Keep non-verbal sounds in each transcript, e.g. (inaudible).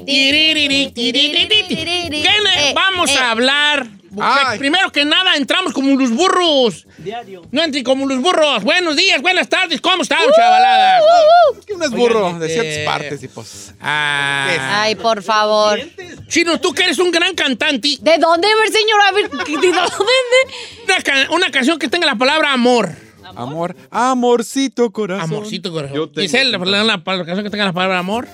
¿Qué le Eh, vamos a hablar? Primero que nada, entramos como los burros. Diario. No entren como los burros. Buenos días, buenas tardes. ¿Cómo están, chavalada? Es que uno es burro de ciertas partes y pues. Ay, por favor. Chino, tú que eres un gran cantante. ¿De dónde, señora? A ver, ¿de? Una, una canción que tenga la palabra amor. Amor, amorcito corazón. Amorcito, corazón. Giselle, la, la- la- la canción que tenga la palabra amor.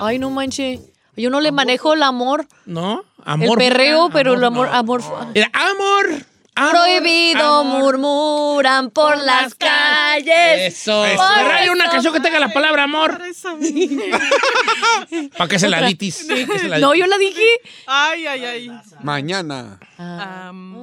Ay, no manche. Yo no le manejo el amor. ¿No? Amor. el perreo, pero el amor, no. amor. Amor. amor, Prohibido amor. murmuran por las calles. Eso. Eso. Ferrari, una canción que tenga la palabra amor. (laughs) Para que se la ditis. No, yo la dije. Ay, ay, ay. Mañana. Am,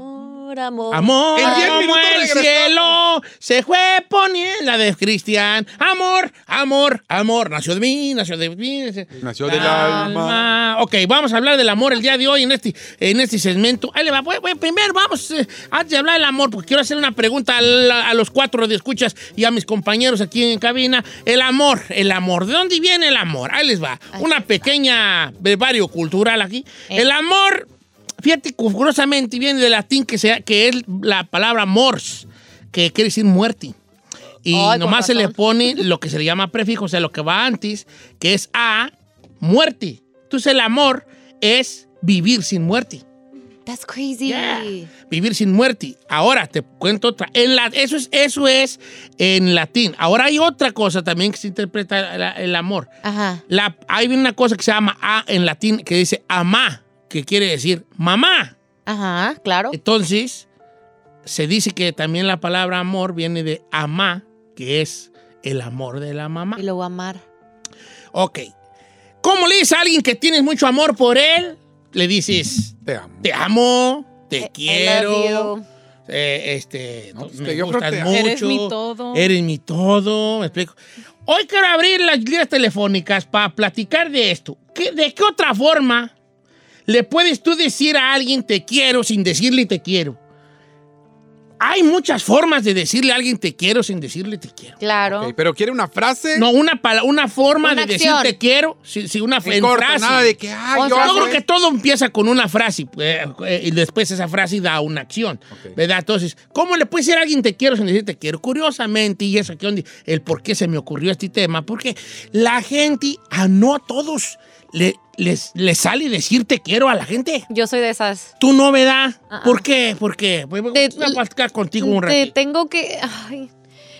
Amor, amor. Amor, En diez como el regresamos. cielo se fue poniendo la de Cristian. Amor, amor, amor. Nació de mí, nació de mí. Nació del alma. Ok, vamos a hablar del amor el día de hoy en este, en este segmento. Ahí le va. Bueno, bueno, primero vamos, eh, antes de hablar del amor, porque quiero hacer una pregunta a, la- a los cuatro de escuchas y a mis compañeros aquí en cabina. El amor, el amor. ¿De dónde viene el amor? Ahí les va. Una pequeña brevario cultural aquí. Eh. El amor, fíjate, curiosamente viene del latín que, sea, que es la palabra mors, que quiere decir muerte. Y Ay, nomás se le pone (laughs) lo que se le llama prefijo, o sea, lo que va antes, que es a muerte. Entonces el amor es vivir sin muerte. That's crazy. Yeah. Vivir sin muerte. Ahora te cuento otra. En la, eso, es, eso es en latín. Ahora hay otra cosa también que se interpreta el amor. Ajá. La, hay una cosa que se llama a en latín que dice amá, que quiere decir mamá. Ajá, claro. Entonces, se dice que también la palabra amor viene de amá, que es el amor de la mamá. Y lo voy a amar. Ok. ¿Cómo le dices a alguien que tienes mucho amor por él? Le dices, Te amo. te amo, te I- I quiero, love you. eh, este, No, pues, me yo creo gustas que- mucho. Eres mi todo. Eres mi todo, me explico. Hoy quiero abrir las líneas telefónicas para platicar de esto. ¿Qué- ¿De qué otra forma le puedes tú decir a alguien te quiero sin decirle te quiero? Hay muchas formas de decirle a alguien te quiero sin decirle te quiero. Claro. Pero quiere una frase. No, una, pala- una forma Una de decir te quiero, si, si una en corto, frase. nada de que, ay, O yo, sea, Yo creo que todo empieza con una frase eh, eh, y después esa frase da una acción. ¿verdad? Entonces, ¿cómo le puede decir a alguien te quiero sin decir te quiero? Curiosamente, y eso aquí donde el por qué se me ocurrió este tema, porque la gente, a no a todos le, les, les sale decir te quiero a la gente. Yo soy de esas. Tú no, ¿verdad? Ah, ¿Por qué? ¿Por qué? Pues, Voy Te- a platicar contigo un Te ratito. tengo que. ay,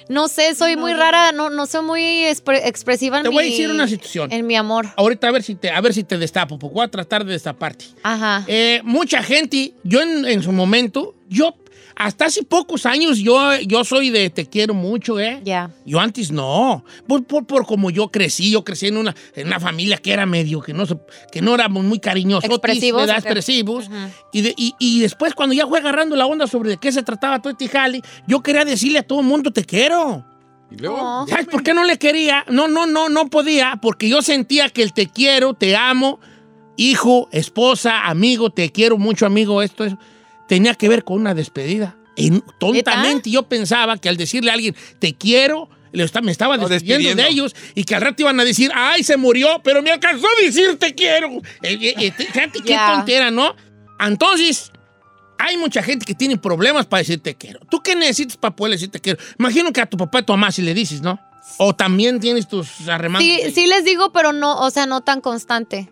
no sé, soy muy rara, no, no soy muy expre- expresiva en Te mi. voy a decir una situación. En mi amor. Ahorita a ver si te, a ver si te destapo, porque voy a tratar de destaparte. Ajá. Eh, mucha gente, yo en, en su momento, yo hasta hace pocos años yo, yo soy de te quiero mucho, ¿eh? Ya. Yo antes no, por, por, por como yo crecí, yo crecí en una, en una familia que era medio, que no, que no éramos muy cariñosos, Expresivos, ok. expresivos. Ujú. y, de- y, y después cuando ya fue agarrando la onda sobre de qué se trataba todo este jale, yo quería decirle a todo el mundo te quiero. Y luego, Oh. ¿Sabes por qué no le quería? No, no, no, no podía, porque yo sentía que el te quiero, te amo, hijo, esposa, amigo, te quiero mucho, amigo, esto, eso, tenía que ver con una despedida. Y tontamente yo pensaba que al decirle a alguien te quiero, le me estaba No, despidiendo, despidiendo. de ellos y que al rato iban a decir, ay, se murió, pero me alcanzó a decir te quiero. Eh, eh, eh, fíjate qué Ya. tontera, ¿no? Entonces, hay mucha gente que tiene problemas para decir te quiero. ¿Tú qué necesitas para poder decir te quiero? Imagino que a tu papá y tu mamá si le dices, ¿no? O también tienes tus arremandos. Sí, sí les digo, pero no, o sea, no tan constante.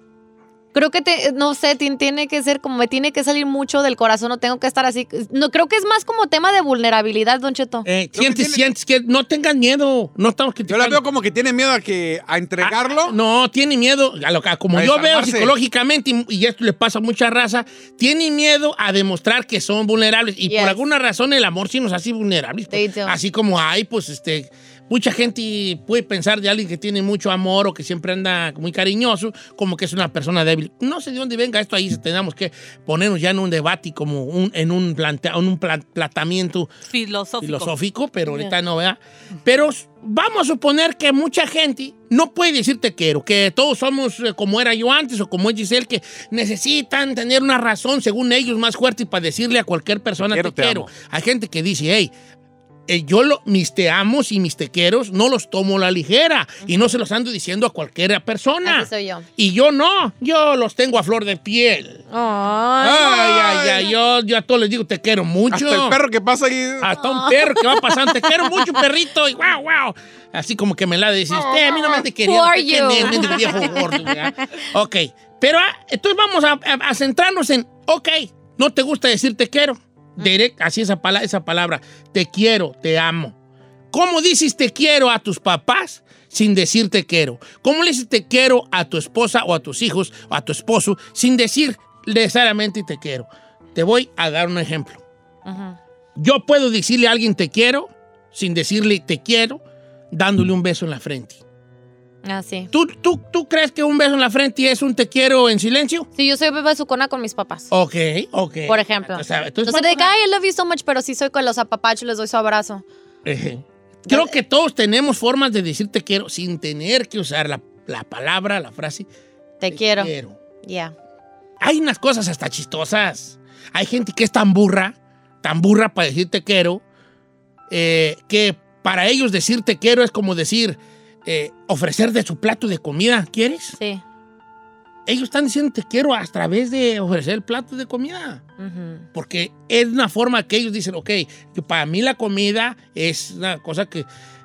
Creo que, te, no sé, ti- tiene que ser como, me tiene que salir mucho del corazón, no tengo que estar así. No, creo que es más como tema de vulnerabilidad, Don Cheto. Eh, Creo que sientes, tiene- sientes que no tengas miedo. No estamos yo la veo como que tiene miedo a que a entregarlo. Ah, no, tiene miedo, a lo que- como A yo veo psicológicamente, y, y esto le pasa a mucha raza, tiene miedo a demostrar que son vulnerables. Y Yes. por alguna razón el amor sí nos hace vulnerables. Pues. así como hay, pues, este, mucha gente puede pensar de alguien que tiene mucho amor o que siempre anda muy cariñoso, como que es una persona débil. No sé de dónde venga esto ahí, tenemos que ponernos ya en un debate, como un, en un, plantea, en un pla- planteamiento Filosófico. filosófico, pero ahorita no, ¿verdad? Pero vamos a suponer que mucha gente no puede decir te quiero, que todos somos eh, como era yo antes o como es Giselle, que necesitan tener una razón, según ellos, más fuerte para decirle a cualquier persona Quiero, te, te quiero. Hay gente que dice, hey, eh, yo lo, mis te amos y mis te quieros no los tomo a la ligera y no se los ando diciendo a cualquier persona. Así soy yo. Y yo no, yo los tengo a flor de piel. Ay. Ay, ay, ay, yo, yo a todos les digo te quiero mucho. Hasta el perro que pasa ahí. Hasta un perro que va pasando, te quiero mucho, perrito, y wow, wow. Así como que me la decís, usted a mí no me ande queriendo. Who are usted you? que ne- mendigo viejo (laughs) gordo. Ok, pero ah, entonces vamos a, a- a centrarnos en, ok, no te gusta decir te quiero. Direct, así esa, pala- esa palabra, te quiero, te amo. ¿Cómo dices te quiero a tus papás sin decir te quiero? ¿Cómo le dices te quiero a tu esposa o a tus hijos o a tu esposo sin decir necesariamente te quiero? Te voy a dar un ejemplo. Yo puedo decirle a alguien te quiero sin decirle te quiero, dándole un beso en la frente. Así. ¿Tú, tú, tú crees que un beso en la frente es un te quiero en silencio? Sí, yo soy bebé sucona con mis papás. Ok, ok. Por ejemplo. Entonces, Entonces, de que, ay, I love you so much, pero sí soy con los apapachos, les doy su abrazo. Creo que todos tenemos formas de decir te quiero sin tener que usar la, la palabra, la frase Te, quiero. quiero. Ya. Hay unas cosas hasta chistosas. Hay gente que es tan burra, tan burra para decir te quiero, eh, que para ellos decir te quiero es como decir eh, ofrecer de su plato de comida. ¿Quieres? Sí. Ellos están diciendo te quiero a través de ofrecer el plato de comida. Porque es una forma que ellos dicen, ok, que para mí la comida es una cosa que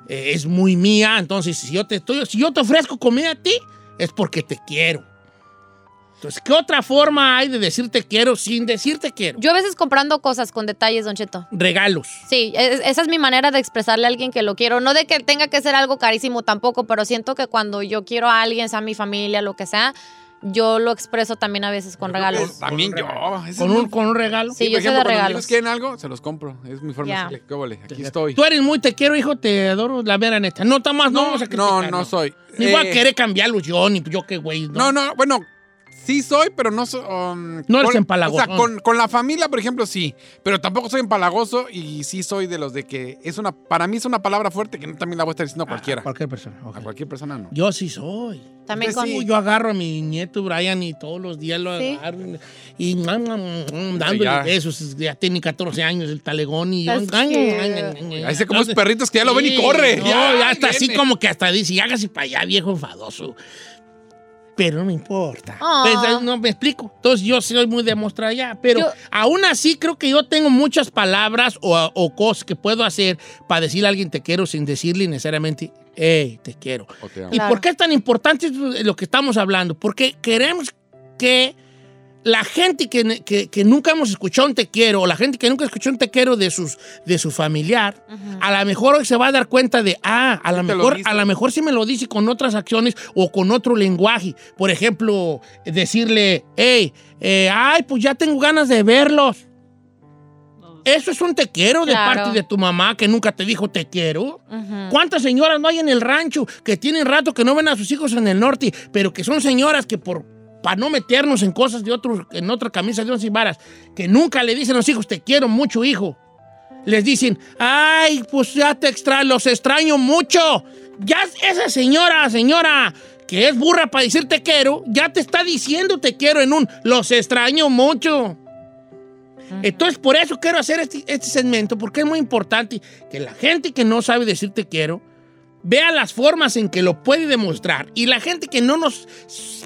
eh, es muy mía. Entonces, si yo, te estoy, si yo te ofrezco comida a ti, es porque te quiero. Entonces, ¿qué otra forma hay de decir te quiero sin decir te quiero? Yo a veces comprando cosas con detalles, Don Cheto. Regalos. Sí, es- esa es mi manera de expresarle a alguien que lo quiero. No de que tenga que ser algo carísimo tampoco, pero siento que cuando yo quiero a alguien, sea mi familia, lo que sea, yo lo expreso también a veces con regalos. También yo. Con un, con un regalo. Sí, por yo soy de ejemplo, cuando regalos. ellos quieren algo, se los compro. Es mi forma de decirle, ¿qué vale? Aquí estoy. Tú eres muy te quiero, hijo, te adoro, la vera neta. No, está más, no, vamos a no, criticar, no soy. Ni voy a Eh, querer cambiarlos yo, ni yo qué güey. No, no, bueno, sí soy, pero no soy. um, No eres con- empalagoso. O sea, con, con la familia, por ejemplo, sí. Pero tampoco soy empalagoso y sí soy de los de que es una. Para mí es una palabra fuerte que no también la voy a estar diciendo a cualquiera. Cualquier persona. ok. A cualquier persona no. Yo sí soy. También Pues con... sí. Yo agarro a mi nieto Brian y todos los días lo Sí. agarro y mm, mm, mm, dándole ya. besos. Ya tiene 14 años el talegón y yo. Ay. Ahí se como los Entonces, perritos que ya lo ven y corre. No, ya, está así como que hasta dice, hágase para allá, viejo enfadoso. Pero no me importa. Ah. Pues, no me explico. Entonces yo soy muy demostrado ya. Pero Yo- aún así creo que yo tengo muchas palabras o, o cosas que puedo hacer para decirle a alguien te quiero sin decirle necesariamente, hey, te quiero. ¿Y Claro. por qué es tan importante lo que estamos hablando? Porque queremos que la gente que, que- que nunca hemos escuchado un te quiero, o la gente que nunca escuchó un te quiero de, sus, de su familiar, a lo mejor hoy se va a dar cuenta de, ah, a lo mejor, a lo mejor sí me lo dice con otras acciones o con otro lenguaje. Por ejemplo, decirle, hey, eh, ay, pues ya tengo ganas de verlos. Eso es un te quiero de Claro. parte de tu mamá que nunca te dijo te quiero. ¿Cuántas señoras no hay en el rancho que tienen rato que no ven a sus hijos en el norte, pero que son señoras que por para no meternos en cosas de otros, en otra camisa de once varas, que nunca le dicen a los hijos, te quiero mucho, hijo. Les dicen, ay, pues ya te extraño, los extraño mucho. Ya esa señora, señora, que es burra para decir te quiero, ya te está diciendo te quiero en un los extraño mucho. Entonces, por eso quiero hacer este, este segmento, porque es muy importante que la gente que no sabe decir te quiero vea las formas en que lo puede demostrar. Y la gente que no nos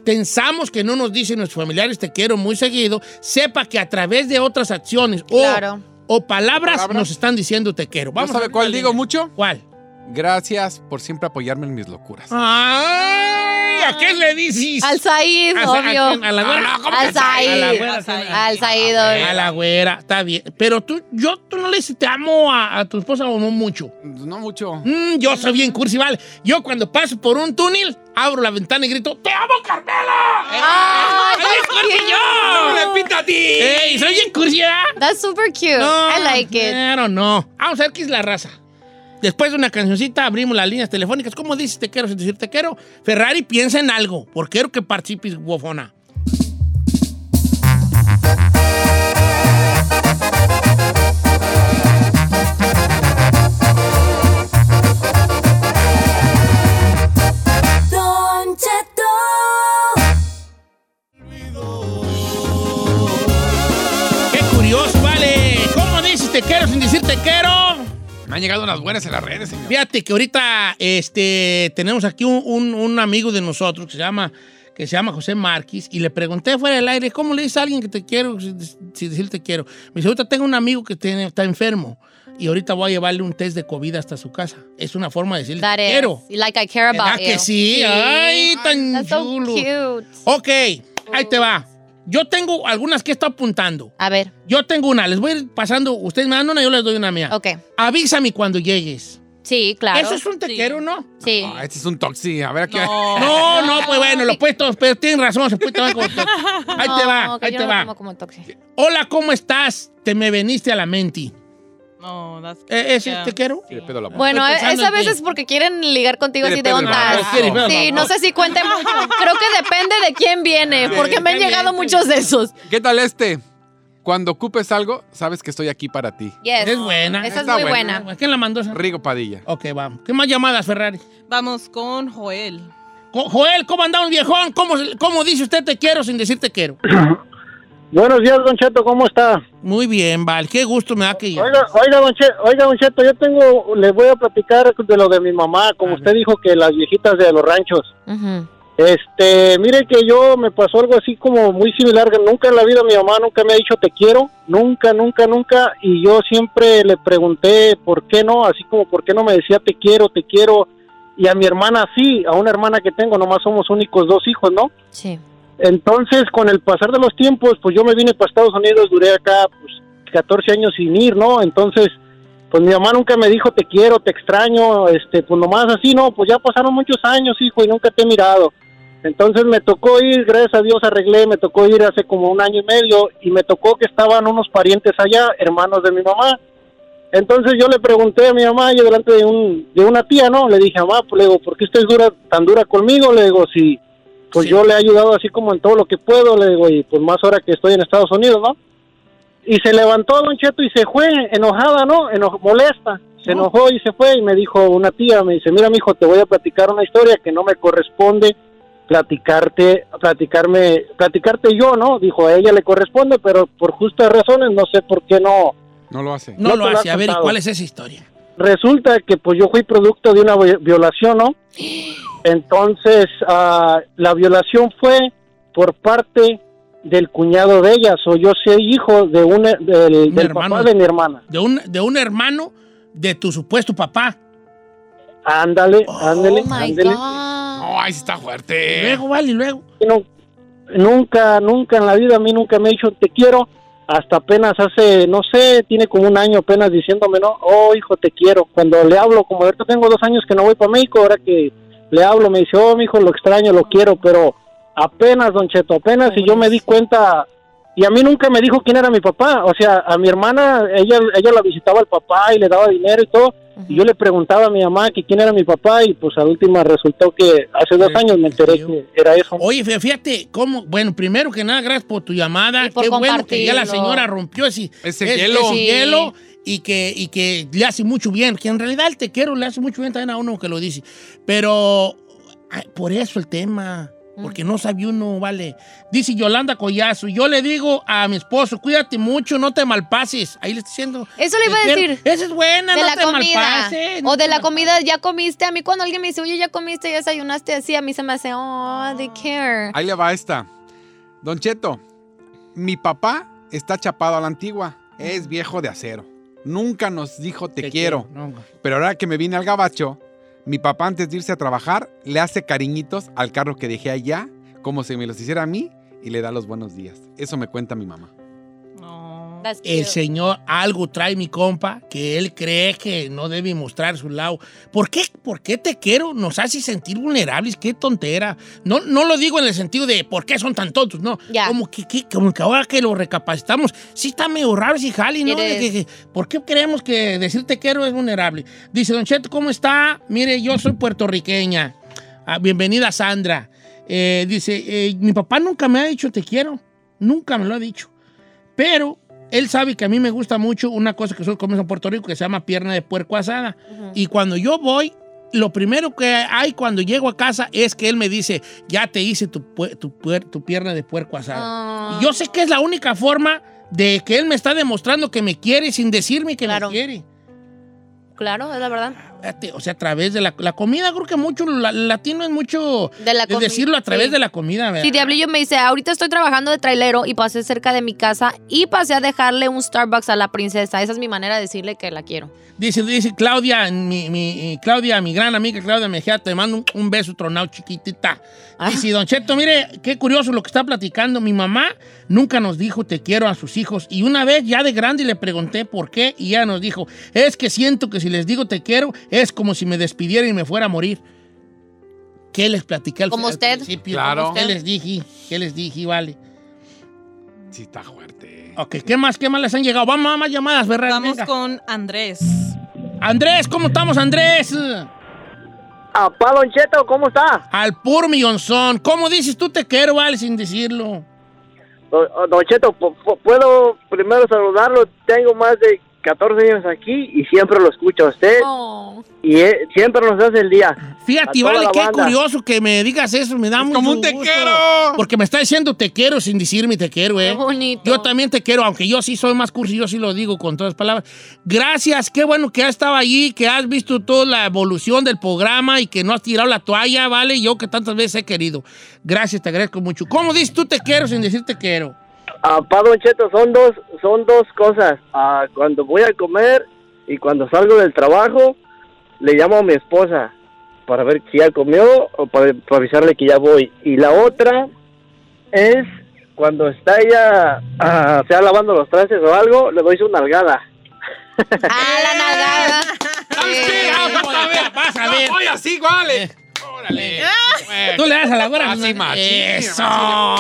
pensamos que no nos dicen nuestros familiares te quiero muy seguido, sepa que a través de otras acciones o, Claro. o palabras, Palabras. nos están diciendo te quiero. ¿No a sabe ver cuál digo línea. mucho? ¿Cuál? Gracias por siempre apoyarme en mis locuras. ¡Ay! ¿A qué le dices? Al Said, a- obvio. a la güera. no, ¿cómo Al que Said? A la güera, Al Said. Al Said, A la güera, está bien. Pero tú, yo, tú no le dices te amo a, a tu esposa o no mucho. No mucho. Mm, yo soy bien cursi, vale. Yo cuando paso por un túnel, abro la ventana y grito, ¡Te amo, Carmela! Ay, ¡Soy bien cursi ¡No yo! le pita a ti! ¡Ey, soy bien cursi, ¿verdad? That's super cute. No, I like it. Pero no. Vamos a ver qué es la raza. Después de una cancioncita abrimos las líneas telefónicas. ¿Cómo dices te quiero sin decir te quiero? Ferrari piensa en algo, porque quiero que participes, guafona. Quiero? Han llegado unas buenas en las redes, señor. Fíjate que ahorita este, tenemos aquí un, un- un amigo de nosotros que se llama que se llama José Márquez y le pregunté fuera del aire, ¿cómo le dices a alguien que te quiero si, si decir te quiero? Me dice, ahorita tengo un amigo que tiene- está enfermo y ahorita voy a llevarle un test de COVID hasta su casa. Es una forma de decirle te is. quiero. Like I care about ¿Verdad que you. sí? Ay, tan That's so chulo. cute. Ok, ahí te va. Yo tengo algunas que está apuntando. A ver, Yo tengo una, les voy a ir pasando. Ustedes me dan una, yo les doy una mía. ok. Avísame cuando llegues. Sí, claro. Eso es un te Sí. ¿no? Sí. Ah, este es un toxi. A ver aquí. No. (laughs) No, no, pues bueno, lo puesto, pero tienen razón, se puede tomar como (laughs) tóxico. Ahí te va, No, ahí yo te no va. tomo como tóxico. Hola, ¿cómo estás? Te me veniste a la mente. No, that's Eh, ¿Ese Yeah. te quiero? Sí, le pedo la mano. Bueno, es a veces porque quieren ligar contigo así de ondas. Sí, no sé si cuente (laughs) mucho. Creo que depende de quién viene, porque me han llegado muchos de esos. ¿Qué tal este? Cuando ocupes algo, sabes que estoy aquí para ti. Yes. Es buena. Esa es Está muy buena. buena. ¿Quién la mandó esa? Rigo Padilla. Ok, vamos. ¿Qué más llamadas, Ferrari? Vamos con Joel. Jo- Joel, ¿cómo andamos, viejón? ¿Cómo, ¿Cómo dice usted te quiero sin decir te quiero? (laughs) Buenos días, Don Cheto, ¿cómo está? Muy bien, Val. Qué gusto me da que. Oiga, oiga, Don Cheto, oiga, Don Cheto, yo tengo, le voy a platicar de lo de mi mamá, como A usted dijo que las viejitas de los ranchos. Este, mire que yo me pasó algo así como muy similar, que nunca en la vida mi mamá nunca me ha dicho te quiero, nunca, nunca, nunca, y yo siempre le pregunté por qué no, así como por qué no me decía te quiero, te quiero, y a mi hermana sí, a una hermana que tengo, nomás somos únicos dos hijos, ¿no? Sí. Entonces, con el pasar de los tiempos, pues yo me vine para Estados Unidos, duré acá pues 14 años sin ir, ¿no? Entonces, pues mi mamá nunca me dijo te quiero, te extraño, este, pues nomás así, no, pues ya pasaron muchos años, hijo, y nunca te he mirado. Entonces me tocó ir, gracias a Dios arreglé, me tocó ir hace como un año y medio y me tocó que estaban unos parientes allá, hermanos de mi mamá. Entonces yo le pregunté a mi mamá, y delante de, un, de una tía, ¿no? Le dije, mamá, pues le digo, ¿por qué usted es dura, tan dura conmigo? Le digo, si pues Sí. yo le he ayudado así como en todo lo que puedo, le digo, y pues más ahora que estoy en Estados Unidos, ¿no? Y se levantó Don Cheto y se fue enojada, ¿no? Eno- molesta. Se No. enojó y se fue y me dijo una tía, me dice, mira, mijo, te voy a platicar una historia que no me corresponde platicarte, platicarme, platicarte yo, ¿no? Dijo, a ella le corresponde, pero por justas razones no sé por qué no. No lo hace. No no lo hace. ha A ver, ¿y cuál es esa historia? Resulta que pues yo fui producto de una vi- violación, ¿no? Entonces, ah, la violación fue por parte del cuñado de ella, o yo soy hijo de un, del, del hermano. papá de mi hermana. De un, de un hermano de tu supuesto papá. Ándale, ándale, Oh my ándale. God. No, ahí está Y fuerte. luego, vale, y luego. No- nunca, nunca en la vida a mí nunca me ha dicho te quiero, hasta apenas hace, no sé, tiene como un año apenas diciéndome, no, oh hijo te quiero. Cuando le hablo, como ahorita tengo dos años que no voy para México, ahora que le hablo me dice, oh mi hijo lo extraño, lo quiero, pero apenas, don Cheto, apenas y yo me di cuenta, y a mí nunca me dijo quién era mi papá, o sea, a mi hermana, ella, ella la visitaba al papá y le daba dinero y todo, y yo le preguntaba a mi mamá que quién era mi papá y pues a última resultó que hace dos años me enteré que era eso. Oye, fí- fíjate cómo, bueno, primero que nada, gracias por tu llamada. Y por Qué bueno que ya la señora rompió ese, Ese hielo. ese Sí. hielo y que, y que le hace mucho bien. Que en realidad el te quiero le hace mucho bien también a uno que lo dice. Pero ay, por eso el tema. Porque no sabe uno, vale. Dice Yolanda Collazo, yo le digo a mi esposo, cuídate mucho, no te malpases. Ahí le estoy diciendo. Eso le iba a decir. Esa es buena, de no la te comida. malpases. no o de la malpases. comida, ya comiste. A mí cuando alguien me dice, oye, ya comiste, ya desayunaste así, a mí se me hace, oh, they care. Ahí le va esta. Don Cheto, mi papá está chapado a la antigua. Es viejo de acero. Nunca nos dijo te, quiero. No, Pero ahora que me vine al gabacho, mi papá antes de irse a trabajar le hace cariñitos al carro que dejé allá, como si me los hiciera a mí, y le da los buenos días. Eso me cuenta mi mamá. El señor algo trae mi compa que él cree que no debe mostrar su lado. ¿Por qué? ¿Por qué te quiero? Nos hace sentir vulnerables. Qué tontera. No, no lo digo en el sentido de por qué son tan tontos, no. Ya. Como, que, que- como que ahora que lo recapacitamos, sí está medio raro ese jali, ¿no? De que- que- ¿Por qué creemos que decir te quiero es vulnerable? Dice, Don Cheto, ¿cómo está? Mire, yo soy puertorriqueña. Ah, bienvenida, Sandra. Eh, dice, eh, mi papá nunca me ha dicho te quiero. Nunca me lo ha dicho. Pero él sabe que a mí me gusta mucho una cosa que nosotros comemos en Puerto Rico que se llama pierna de puerco asada. Y cuando yo voy, lo primero que hay cuando llego a casa es que él me dice, ya te hice tu, tu, tu pierna de puerco asada. Ah. Y yo sé que es la única forma de que él me está demostrando que me quiere sin decirme que Claro. me quiere. Claro, es la verdad. Fíjate, O sea, a través de la, la comida, creo que mucho, la- latino es mucho De la decirlo a través sí. de la comida, ¿verdad? Sí, Diablillo me dice, ahorita estoy trabajando de trailero y pasé cerca de mi casa y pasé a dejarle un Starbucks a la princesa. Esa es mi manera de decirle que la quiero. Dice, dice Claudia, mi, mi- Claudia, mi gran amiga Claudia Mejía, te mando un, un beso tronado chiquitita. Ah. Dice, Don Cheto, mire, qué curioso lo que está platicando. Mi mamá nunca nos dijo te quiero a sus hijos. Y una vez ya de grande le pregunté por qué y ella nos dijo, es que siento que si les digo te quiero es como si me despidiera y me fuera a morir. ¿Qué les platiqué al, Como al usted. principio? Claro. ¿Qué les dije? ¿Qué les dije? Vale. Sí, está fuerte. Ok, ¿qué más? ¿Qué más les han llegado? Vamos a más llamadas, ¿verdad? Vamos Venga. con Andrés. Andrés, ¿cómo estamos, Andrés? Apá, Don Cheto, ¿cómo está? Al puro millonzón. ¿Cómo dices tú te quiero, vale, sin decirlo? Don, Cheto, pu- pu- puedo primero saludarlo. Tengo más de 14 años aquí y siempre lo escucho a usted Oh. y eh, siempre nos hace el día. Fíjate, vale, qué banda. curioso que me digas eso, me da mucho como un te gusto. quiero. Porque me está diciendo te quiero sin decirme te quiero, ¿eh? Qué bonito. Yo también te quiero, aunque yo sí soy más cursi, yo sí lo digo con todas las palabras. Gracias, qué bueno que has estado allí, que has visto toda la evolución del programa y que no has tirado la toalla, ¿vale? Yo que tantas veces he querido. Gracias, te agradezco mucho. ¿Cómo dices tú te quiero sin decir te quiero? Apá, Don Cheto, son dos, son dos cosas. Ah, cuando voy a comer y cuando salgo del trabajo, le llamo a mi esposa para ver si ya comió o para, para avisarle que ya voy. Y la otra es cuando está ella, ah, sea lavando los trastes o algo, le doy su nalgada. Ah, la nalgada. Eh, Ah, vas a ver. Vas a ver. Oye, así, vale. Órale. Tú le das a la güera. Así, machín. Eso.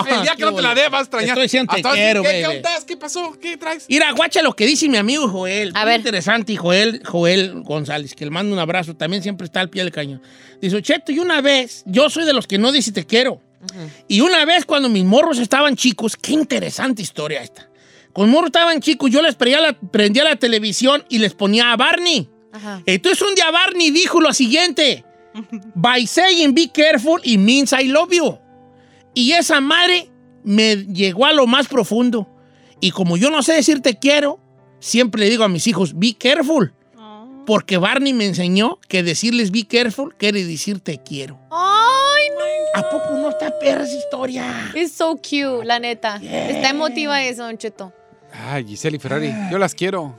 El día que no te la dé, vas a extrañar. Estoy diciendo te quiero, ¿qué, ¿Qué baby. ondas? ¿Qué pasó? ¿Qué traes? Mira, guacha lo que dice mi amigo Joel. A Muy ver. Interesante, y Joel, Joel González, que le mando un abrazo. También siempre está al pie del cañón. Dice, Cheto, y una vez, yo soy de los que no dice te quiero. Y una vez cuando mis morros estaban chicos, qué interesante historia esta. Con morros estaban chicos, yo les prendía la, prendía la televisión y les ponía a Barney. Ajá. Entonces un día Barney dijo lo siguiente. By saying be careful, it means I love you. Y esa madre me llegó a lo más profundo. Y como yo no sé decir te quiero, siempre le digo a mis hijos, be careful. Porque Barney me enseñó que decirles be careful quiere decir te quiero. Ay, no. ¿A poco no está perra esa historia? Es so cute, la neta. Está emotiva eso, Don Cheto. Ay, Giselle y Ferrari, yo las quiero.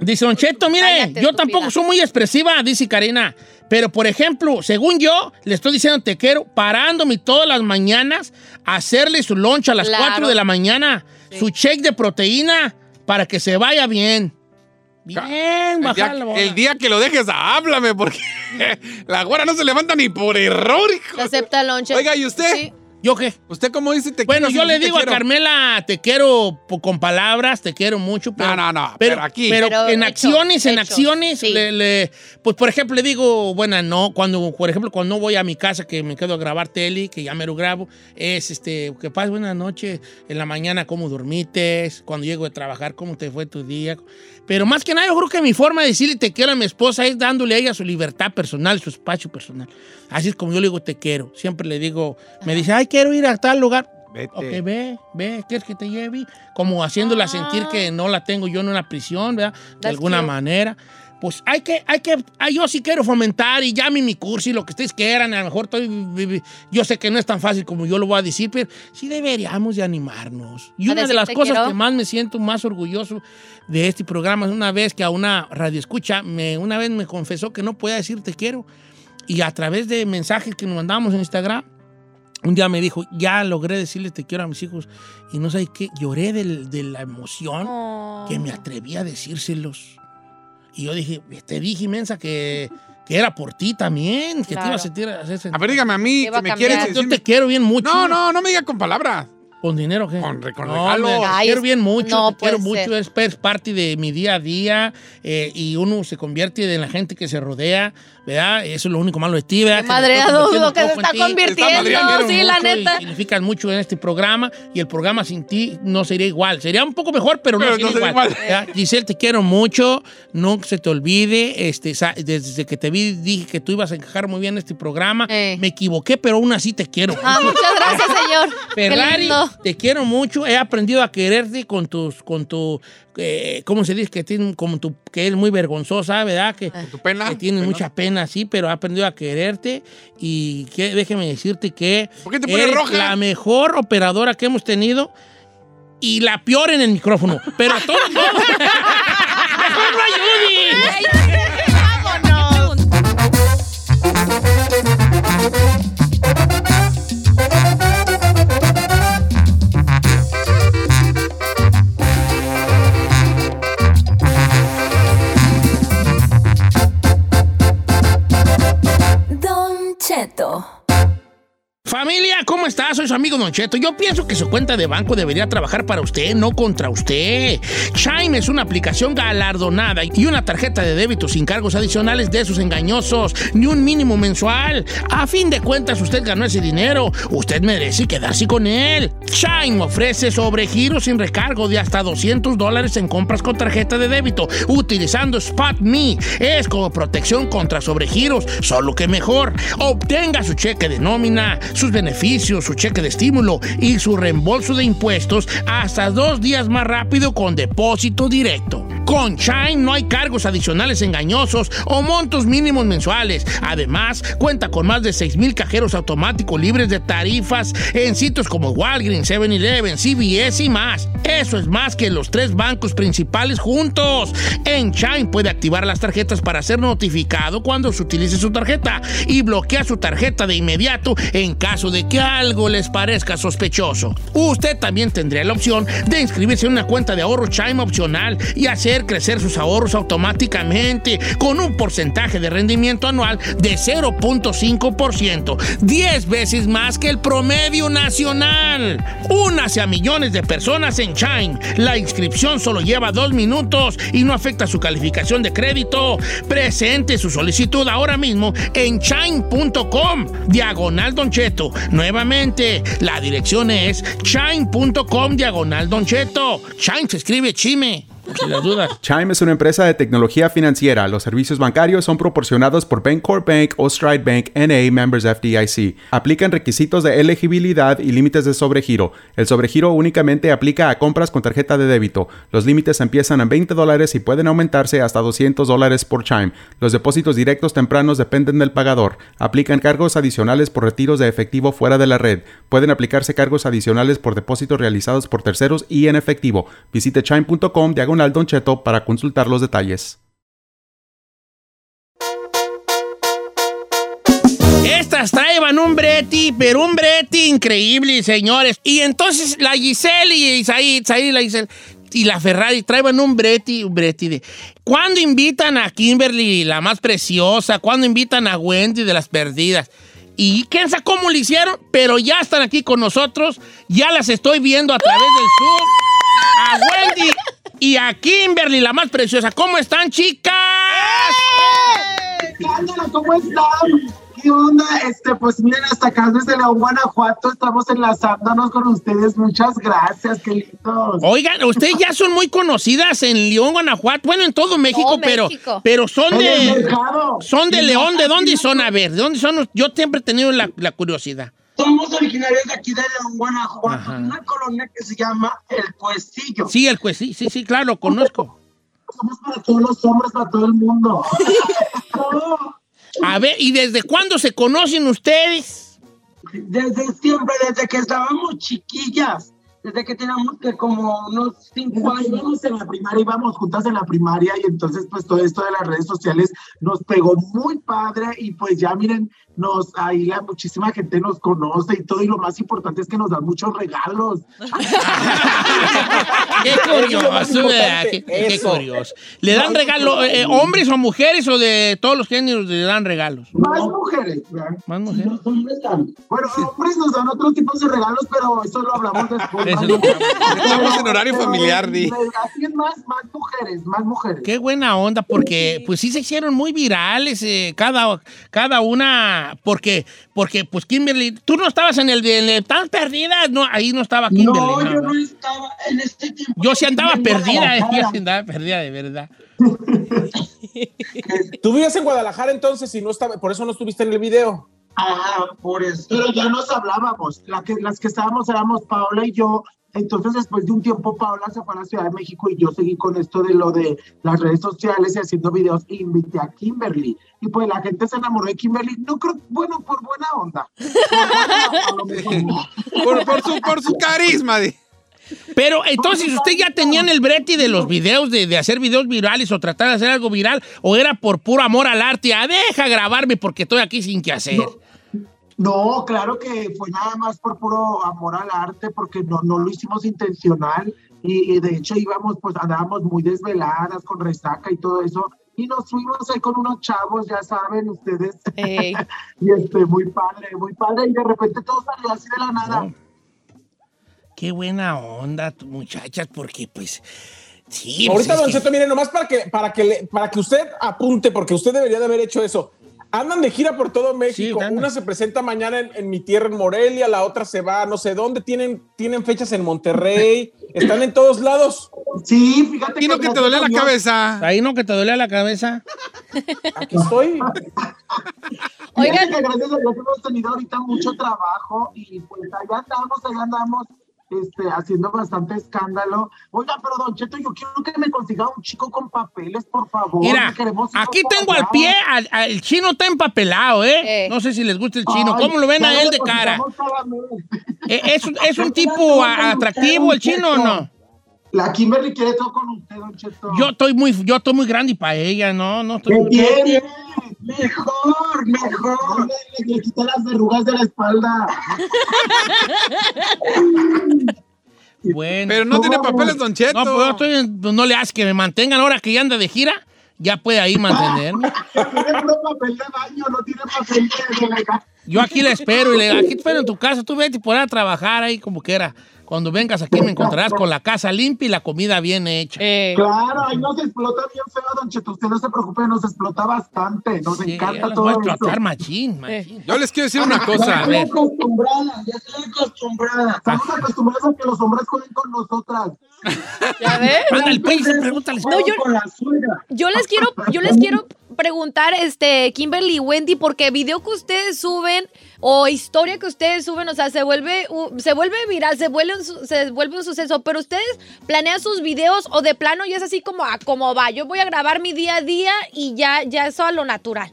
Dice Don Cheto, mire, Cállate, yo tampoco soy muy expresiva, dice Karina. Pero, por ejemplo, según yo, le estoy diciendo te quiero, parándome todas las mañanas a hacerle su lunch a las Claro. 4 de la mañana, su shake de proteína, para que se vaya bien. Bien, El día, bajar la bola. el día que lo dejes, háblame, porque (laughs) la güera no se levanta ni por error, hijo. Se acepta el lonche. Oiga, ¿y usted? Sí. ¿Yo qué? ¿Usted cómo dice te Bueno, quiero? yo le digo a? Carmela, te quiero con palabras, te quiero mucho. Pero, No, no, no, pero aquí. Pero, Pero en hechos, acciones, en hechos, acciones, sí. le, le- pues por ejemplo le digo, bueno, no, cuando, por ejemplo, cuando no voy a mi casa, que me quedo a grabar tele, que ya me lo grabo, es este, que pases buena noche, en la mañana cómo dormites, cuando llego de trabajar, cómo te fue tu día. Pero más que nada, yo creo que mi forma de decirle te quiero a mi esposa es dándole a ella su libertad personal, su espacio personal. Así es como yo le digo te quiero. Siempre le digo, me dice, ay, quiero ir a tal lugar. Vete. Ok, ve, ve, ¿quieres que te lleve? Como haciéndola Ah. sentir que no la tengo yo en una prisión, ¿verdad? De That's alguna cute. manera. Pues hay que, hay que, ay, yo sí quiero fomentar y llame mi curso y lo que ustedes quieran. A lo mejor estoy, yo sé que no es tan fácil como yo lo voy a decir, pero sí deberíamos de animarnos. Y A una de las cosas quiero. que más me siento más orgulloso de este programa es una vez que a una radio escucha, me, una vez me confesó que no podía decir te quiero. Y a través de mensajes que nos mandábamos en Instagram, un día me dijo, ya logré decirle te quiero a mis hijos. Y no sé qué, lloré del- de la emoción Oh. que me atreví a decírselos. Y yo dije, te dije, mensa, que, que era por ti también, que te Claro. iba a sentir... A, hacer sentir- A ver, dígame a mí, Te que me quieres yo te quiero bien mucho. No, no, no me diga con palabras. ¿Con dinero qué? Con con no, regalos. me- te Ay, quiero bien mucho, no te quiero mucho, es, es parte de mi día a día eh, y uno se convierte en la gente que se rodea, ¿verdad? Eso es lo único malo de ti, ¿verdad? Madreado lo que se está ti. convirtiendo. madreando Sí, la neta. Significas mucho en este programa y el programa sin ti no sería igual. Sería un poco mejor, pero, Pero no no sería sería igual. Giselle, te quiero mucho. No se te olvide. Este, desde que te vi dije que tú ibas a encajar muy bien en este programa. Eh. Me equivoqué, pero aún así te quiero. Ah, muchas gracias, señor. (laughs) Qué Ferrari, lindo. Te quiero mucho. He aprendido a quererte con tus, con tu, eh, ¿cómo se dice? Que tiene, como tu, que es muy vergonzosa, ¿verdad? Que, ¿Tu pena? que tienes ¿Pena? mucha pena, sí, pero he aprendido a quererte y que, déjeme decirte que ¿Por qué te pones eres roja? la mejor operadora que hemos tenido y la peor en el micrófono. Pero todo, todo. ¡Mejor no ayudes! Don Familia, ¿cómo estás? Soy su amigo Don Cheto. Yo pienso que su cuenta de banco debería trabajar para usted, no contra usted. Chime es una aplicación galardonada y una tarjeta de débito sin cargos adicionales de sus engañosos, ni un mínimo mensual. A fin de cuentas, usted ganó ese dinero. Usted merece quedarse con él. Chime ofrece sobregiros sin recargo de hasta 200 dólares en compras con tarjeta de débito utilizando Spot Me. Es como protección contra sobregiros, solo que mejor. Obtenga su cheque de nómina, sus beneficios, su cheque de estímulo y su reembolso de impuestos hasta dos días más rápido con depósito directo. Con Chime no hay cargos adicionales engañosos o montos mínimos mensuales. Además, cuenta con más de 6 mil cajeros automáticos libres de tarifas en sitios como Walgreens, 7-Eleven, CVS y más. Eso es más que los tres bancos principales juntos. En Chime puede activar las tarjetas para ser notificado cuando se utilice su tarjeta y bloquea su tarjeta de inmediato en caso de que algo les parezca sospechoso. Usted también tendría la opción de inscribirse en una cuenta de ahorro Chime opcional y hacer crecer sus ahorros automáticamente con un porcentaje de rendimiento anual de 0.5%, 10 veces más que el promedio nacional. Únase a millones de personas en Chime. La inscripción solo lleva dos minutos y no afecta su calificación de crédito. Presente su solicitud ahora mismo en chime.com, diagonal Don Cheto. Nuevamente, la dirección es chime.com, diagonal Don Cheto. Se escribe chime. Chime es una empresa de tecnología financiera. Los servicios bancarios son proporcionados por Bancorp Bank o Stride Bank NA members FDIC. Aplican requisitos de elegibilidad y límites de sobregiro. El sobregiro únicamente aplica a compras con tarjeta de débito. Los límites empiezan en 20 dólares y pueden aumentarse hasta 200 dólares por Chime. Los depósitos directos tempranos dependen del pagador. Aplican cargos adicionales por retiros de efectivo fuera de la red. Pueden aplicarse cargos adicionales por depósitos realizados por terceros y en efectivo. Visite chime.com diagonal Don Cheto para consultar los detalles. Estas traían un breti, pero un breti increíble, señores. Y entonces la Giselle y Isaí, la Giselle y la Ferrari traían un breti de... ¿Cuándo invitan a Kimberly, la más preciosa? ¿Cuándo invitan a Wendy de las perdidas? Y quién sabe cómo lo hicieron, pero ya están aquí con nosotros. Ya las estoy viendo a través del Zoom. A Wendy y a Kimberly, la más preciosa. ¿Cómo están, chicas? Ángela, ¿cómo están? ¿Qué onda? Este, pues miren, hasta acá desde León, Guanajuato, estamos enlazándonos con ustedes. Muchas gracias, qué lindos. Oigan, ustedes ya son muy conocidas en León, Guanajuato, bueno, en todo México, Todo pero, México. pero son de son de León, ¿de dónde son? A ver, ¿de dónde son? Yo siempre he tenido la, la curiosidad. Somos originarios de aquí de León, Guanajuato, Ajá. una colonia que se llama El Puestillo. Sí, el pues sí, sí, claro, lo conozco. Somos para todos los hombres, para todo el mundo. (laughs) A ver, ¿y desde cuándo se conocen ustedes? Desde siempre, desde que estábamos chiquillas, desde que teníamos que como unos cinco años. Íbamos en la primaria, íbamos juntas en la primaria y entonces pues todo esto de las redes sociales nos pegó muy padre y pues ya miren, nos ahí la muchísima gente nos conoce y todo y lo más importante es que nos dan muchos regalos. (laughs) Qué curioso, ¿verdad? qué, qué curioso. ¿Le dan regalos, eh, hombres o mujeres o de todos los géneros le dan regalos? Más mujeres, ¿verdad? Más mujeres. Los hombres dan. Bueno, hombres nos dan otros tipos de regalos, pero eso lo hablamos después. (laughs) Eso ¿vale? lo hablamos. Estamos en horario Pero, familiar, Di. Así es más, más mujeres, más mujeres. Qué buena onda, porque pues sí se hicieron muy virales eh, cada, cada una, porque, porque pues Kimberly, tú no estabas en el de en el tan perdida, no, ahí no estaba Kimberly. no, no, yo no. estaba en este tiempo. Yo sí andaba perdida, yo sí andaba perdida de verdad. (laughs) Tú vivías en Guadalajara entonces y no estaba, por eso no estuviste en el video. Ah, por eso. Pero ya nos hablábamos. La que, las que estábamos éramos Paola y yo. Entonces, después de un tiempo, Paola se fue a la Ciudad de México y yo seguí con esto de lo de las redes sociales y haciendo videos. E invité a Kimberly. Y pues la gente se enamoró de Kimberly. No creo, bueno, por buena onda. Por buena onda, Por, por su, por su carisma. Pero entonces, ¿usted ya tenían el brete de los videos, de, de hacer videos virales o tratar de hacer algo viral? ¿O era por puro amor al arte? Ah, deja grabarme porque estoy aquí sin que hacer. No, claro que fue nada más por puro amor al arte, porque no, no lo hicimos intencional. Y, y de hecho íbamos, pues andábamos muy desveladas con resaca y todo eso. Y nos fuimos ahí con unos chavos, ya saben ustedes, (laughs) y este, muy padre, muy padre. Y de repente todo salió así de la nada. Qué buena onda, muchachas, porque pues... Sí, Ahorita, pues, Don es que- Cheto, mire, nomás para que, para, que le- para que usted apunte, porque usted debería de haber hecho eso. Andan de gira por todo México. Una se presenta mañana en, en mi tierra, en Morelia, la otra se va a no sé dónde. Tienen, tienen fechas en Monterrey. (laughs) Están en todos lados. Sí, fíjate Y no que te dolía la cabeza. Ahí no que te dolía la cabeza. Aquí estoy. Oigan, que gracias a Dios hemos tenido ahorita mucho trabajo y pues allá andamos, allá andamos este, haciendo bastante escándalo. Oiga, pero Don Cheto, yo quiero que me consiga un chico con papeles, por favor. Mira, aquí tengo allá. al pie, al, al- el chino está empapelado, ¿eh? Eh. No sé si les gusta el chino. Ay, ¿Cómo lo ven a él de cara? Eh, ¿Es, un- es un tipo a- atractivo el chino o no? La Kimberly quiere todo con usted, Don Cheto. Yo estoy muy, yo estoy muy grande para ella, no, no estoy ¿Qué muy quiere? Mejor, mejor. Le, le quité las verrugas de la espalda. (laughs) bueno. Pero no tiene papeles, Don Cheto. No, pues estoy en- pues no le hace que me mantengan ahora que ya anda de gira, ya puede ahí mantenerme. (laughs) Tiene puro papel de baño, no tiene papel de, de la Yo aquí le espero y le aquí te espero en tu casa, tú vete por ahí a trabajar ahí como quiera. Cuando vengas aquí me encontrarás con la casa limpia y la comida bien hecha. Ey. Claro, ahí nos explota bien feo, Don Cheto. Usted no se preocupe, nos explota bastante. Nos Sí, ya encanta todo voy a eso. explotar machín, machín. Yo les quiero decir una Ya cosa. estoy acostumbrada, ya estoy acostumbrada. Estamos acostumbrados a que los hombres jueguen con nosotras. ¿Ya ves? Ándale, pues, pregúntale. No, yo- Con la suegra. Yo les quiero, yo les (laughs) quiero preguntar, este, Kimberly y Wendy, porque video que ustedes suben o historia que ustedes suben, o sea, se vuelve, se vuelve viral, se vuelve, un se vuelve un suceso, pero ustedes planean sus videos o de plano y es así como a como va. Yo voy a grabar mi día a día y ya, ya eso a lo natural.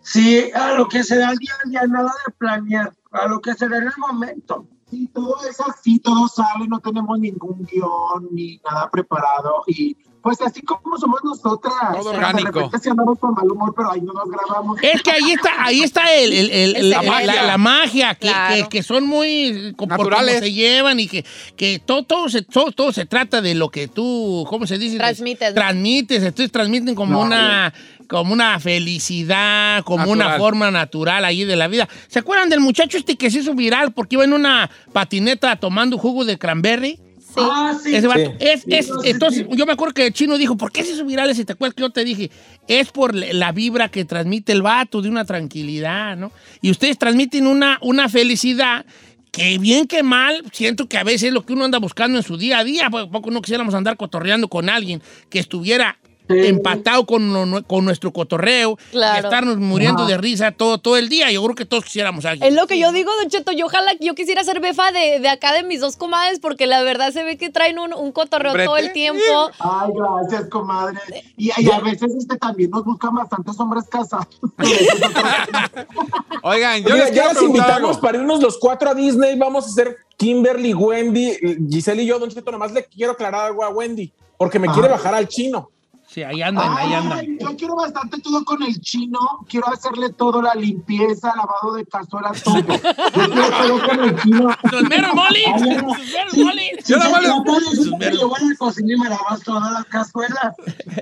Sí, a lo que se da al día a día, nada de planear, a lo que se da en el momento. Sí, todo es así, todo sale, no tenemos ningún guion ni nada preparado y pues así como somos nosotras. Todo De orgánico. andamos con mal humor, pero ahí no nos grabamos. Es que ahí está, ahí está el, el- el- el- La magia. la- la magia, que, Claro. que- que son muy Naturales. se llevan y que, que todo, todo, se, todo, todo se trata de lo que tú, ¿cómo se dice? Transmites, ¿no? Transmites, entonces transmiten como una como una felicidad, como una forma natural ahí de la vida. ¿Se acuerdan del muchacho este que se hizo viral porque iba en una patineta tomando jugo de cranberry? Sí. Ah, sí. Ese vato. Sí. Es, es- entonces, sí. yo me acuerdo que el chino dijo, ¿por qué se hizo viral ese? ¿Te acuerdas que yo te dije? Es por la vibra que transmite el vato, de una tranquilidad, ¿no? Y ustedes transmiten una, una felicidad que bien que mal, siento que a veces es lo que uno anda buscando en su día a día. ¿Por poco no quisiéramos andar cotorreando con alguien que estuviera empatado con, con nuestro cotorreo Claro. y estarnos muriendo Ajá. de risa todo, todo el día? Yo creo que todos quisiéramos a alguien. Es lo que yo digo, Don Cheto. Yo ojalá, yo quisiera ser befa de, de acá de mis dos comadres, porque la verdad se ve que traen un, un cotorreo Brete. todo el tiempo. Ay, gracias, comadre. Y, y a veces este también nos buscan bastantes hombres casados. (laughs) Oigan, yo les ya preguntar invitamos algo. para irnos los cuatro a Disney. Vamos a hacer Kimberly, Wendy, Giselle y yo. Don Cheto, nomás le quiero aclarar algo a Wendy, porque me Ajá. quiere bajar al chino. Sí, ahí andan, ahí andan. Ay, yo quiero bastante todo con el chino. Quiero hacerle todo, la limpieza, lavado de cazuelas, todo. Yo quiero todo con el chino. ¡Sus meros molis! Ay, ¡Sus meros molis! Yo voy a la cocina y me lavas todas las cazuelas.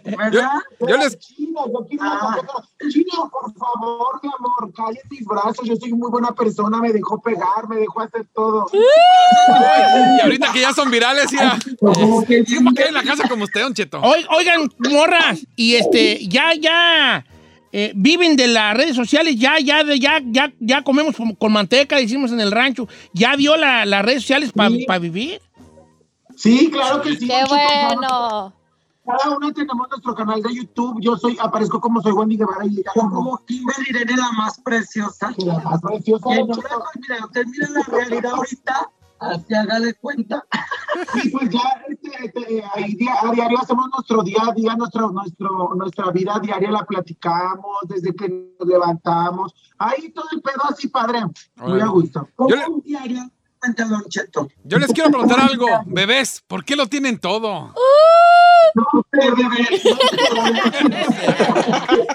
¿Verdad? Yo- yo les- Chino, yo quiero una cosa. Chino, por favor, mi amor, calle mis brazos. Yo soy muy buena persona, me dejó pegar, me dejó hacer todo. Y ahorita que ya son virales, ya. Como que ¿Cómo que en la casa como usted, Don Cheto? Oi- Oigan, morras, y este, ya, ya, eh, viven de las redes sociales, ya, ya, de- ya, ya, ya comemos con, manteca, decimos en el rancho, ya vio la- las redes sociales para Sí. vivir. Sí, claro que sí. ¡Qué bueno! Cada una tenemos nuestro canal de YouTube. Yo soy, aparezco como soy Wendy Guevara y ella como como Kimberly Irene, la más preciosa. la más preciosa. Y mira, usted mira la realidad ahorita, así hágale cuenta. (laughs) Y pues ya este, este, ahí día- a diario hacemos nuestro día a día, nuestro, nuestro, nuestra vida diaria la platicamos desde que nos levantamos. Ahí todo el pedo así, padre. Muy a gusto. Como Yo le- un diario, cuenta Don Cheto. Yo les quiero preguntar algo, bebés, ¿por qué lo tienen todo?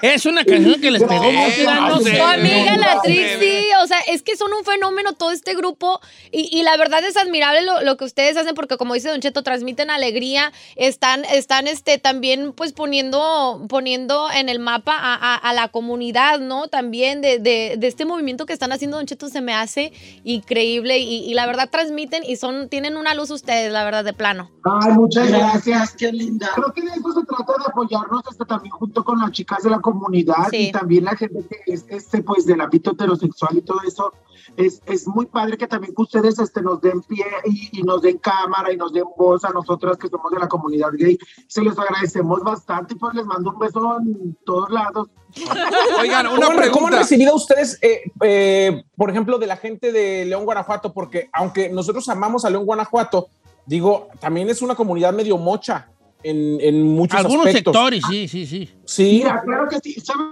Es una canción que les pegó Eh, no No. Tu amiga la no, Trixie, o sea, es que son un fenómeno todo este grupo y, y la verdad es admirable lo, lo que ustedes hacen porque como dice Don Cheto, transmiten alegría, están, están este, también pues poniendo, poniendo en el mapa a, a- a la comunidad, ¿no? También de, de- de este movimiento que están haciendo Don Cheto se me hace increíble y, y la verdad transmiten y son, tienen una luz ustedes, la verdad, de plano. Ay, muchas gracias. Qué linda. Creo que de eso se trata de apoyarnos este, también junto con las chicas de la comunidad Sí. y también la gente que es este, pues, del ámbito heterosexual y todo eso. Es, es muy padre que también que ustedes este, nos den pie y, y nos den cámara y nos den voz a nosotras que somos de la comunidad gay. Se los agradecemos bastante y pues les mando un beso en todos lados. (laughs) Oigan, ¿Cómo, una han- cómo han pregunta. recibido ustedes, eh, eh, por ejemplo, de la gente de León, Guanajuato? Porque aunque nosotros amamos a León, Guanajuato, digo, también es una comunidad medio mocha en, en muchos Algunos aspectos. sectores, sí, sí, sí. Sí. Mira, claro que sí. ¿Sabes,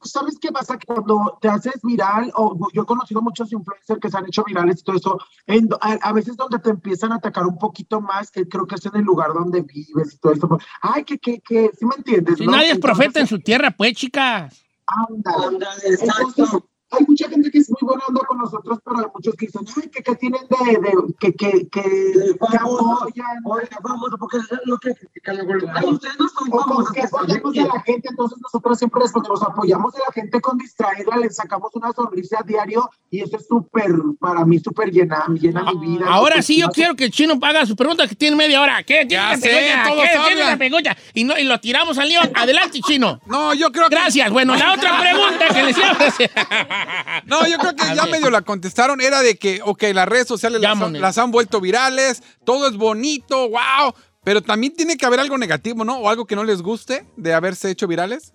¿Sabes qué pasa? Que cuando te haces viral, o yo he conocido muchos influencers que se han hecho virales y todo eso, en a, a veces donde te empiezan a atacar un poquito más, que creo que es en el lugar donde vives y todo eso. pues, Ay, que, que, que, ¿sí me entiendes? Si no? nadie es Entonces, profeta en su tierra, pues, chicas. Ándale, Entonces, exacto. Hay mucha gente que es muy buena onda con nosotros, pero hay muchos que dicen, ay, que, que tienen de, de que, que, que, que famoso. apoyan, Oiga, vamos, porque es lo que critican luego. Ay, ustedes no son famosos. que apoyamos a la gente, entonces nosotros siempre respondemos, apoyamos a la gente con distraerla, le sacamos una sonrisa a diario y eso es súper, para mí, súper llena, llena mi vida. Ahora sí, yo quiero que el chino haga su pregunta que tiene media hora. ¿Qué? ¿Quién Ya es la sé, ¿Qué? ¿Quién es la pegolla? Y, no, y lo tiramos al león. Adelante, chino. No, yo creo que. Gracias. Bueno, la otra pregunta que les iba a hacer. No, yo creo que ya medio la contestaron. Era de que, ok, las redes sociales las, han- las han vuelto virales, todo es bonito, wow. Pero también tiene que haber algo negativo, ¿no? O algo que no les guste de haberse hecho virales.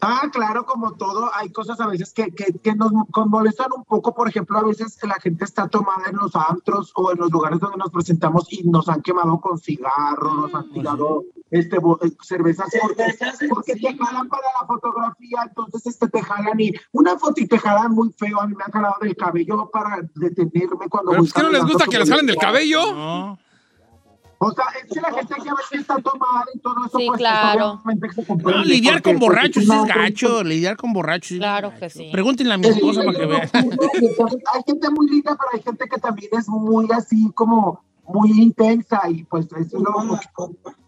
Ah, claro, como todo, hay cosas a veces que, que, que nos con- molestan un poco. Por ejemplo, a veces la gente está tomada en los antros o en los lugares donde nos presentamos y nos han quemado con cigarros, nos han tirado este, bo- eh, cervezas porque, te jalan para la fotografía, entonces este, te jalan y una foto y te jalan muy feo. A mí me han jalado del cabello para detenerme cuando Pero es que no les gusta que les jalen del el- cabello. No. O sea, es que la gente que a veces está tomada y todo eso, Sí, pues, claro. obviamente se No, comprende, lidiar con pues, borrachos es gacho. Lidiar con borrachos es Claro gacho. que sí. Pregúntenle a mi esposa para que vea. Hay gente muy linda, pero hay gente que también es muy así como muy intensa y pues eso es lo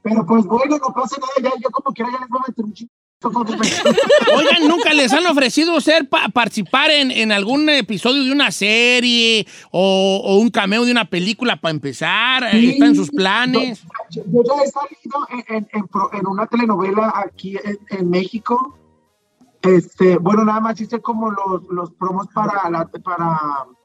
Pero pues bueno, no pasa nada, ya yo como quiera ya les voy a meter un chingo. (laughs) Oigan, ¿nunca les han ofrecido ser pa- participar en, en algún episodio de una serie o, o un cameo de una película para empezar? Eh, ¿Está en sus planes? Yo, yo ya he salido en, en- en una telenovela aquí en, México. Este, bueno, nada más hice como los, los promos para la, para sí,